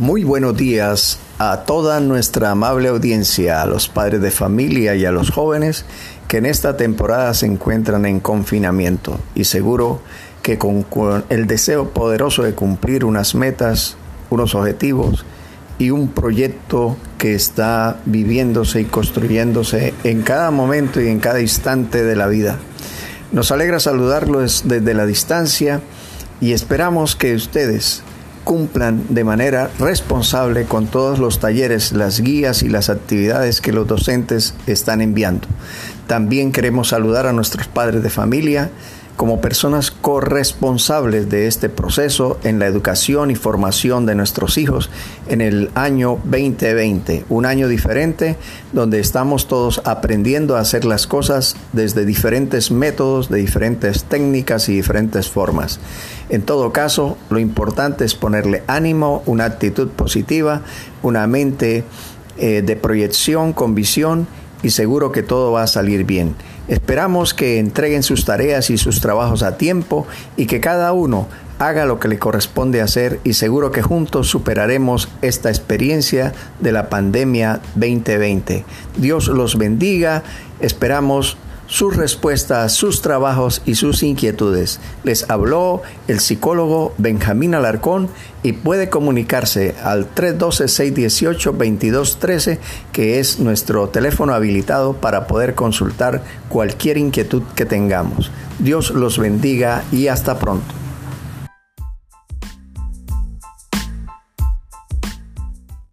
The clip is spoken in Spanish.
Muy buenos días a toda nuestra amable audiencia, a los padres de familia y a los jóvenes que en esta temporada se encuentran en confinamiento y seguro que con, el deseo poderoso de cumplir unas metas, unos objetivos y un proyecto que está viviéndose y construyéndose en cada momento y en cada instante de la vida. Nos alegra saludarlos desde la distancia y esperamos que ustedes cumplan de manera responsable con todos los talleres, las guías y las actividades que los docentes están enviando. También queremos saludar a nuestros padres de familia como personas corresponsables de este proceso en la educación y formación de nuestros hijos en el año 2020, un año diferente donde estamos todos aprendiendo a hacer las cosas desde diferentes métodos, de diferentes técnicas y diferentes formas. En todo caso, lo importante es ponerle ánimo, una actitud positiva, una mente eh, de proyección con visión y seguro que todo va a salir bien. Esperamos que entreguen sus tareas y sus trabajos a tiempo y que cada uno haga lo que le corresponde hacer y seguro que juntos superaremos esta experiencia de la pandemia 2020. Dios los bendiga. Esperamos sus respuestas, sus trabajos y sus inquietudes. Les habló el psicólogo Benjamín Alarcón y puede comunicarse al 312-618-2213, que es nuestro teléfono habilitado para poder consultar cualquier inquietud que tengamos. Dios los bendiga y hasta pronto.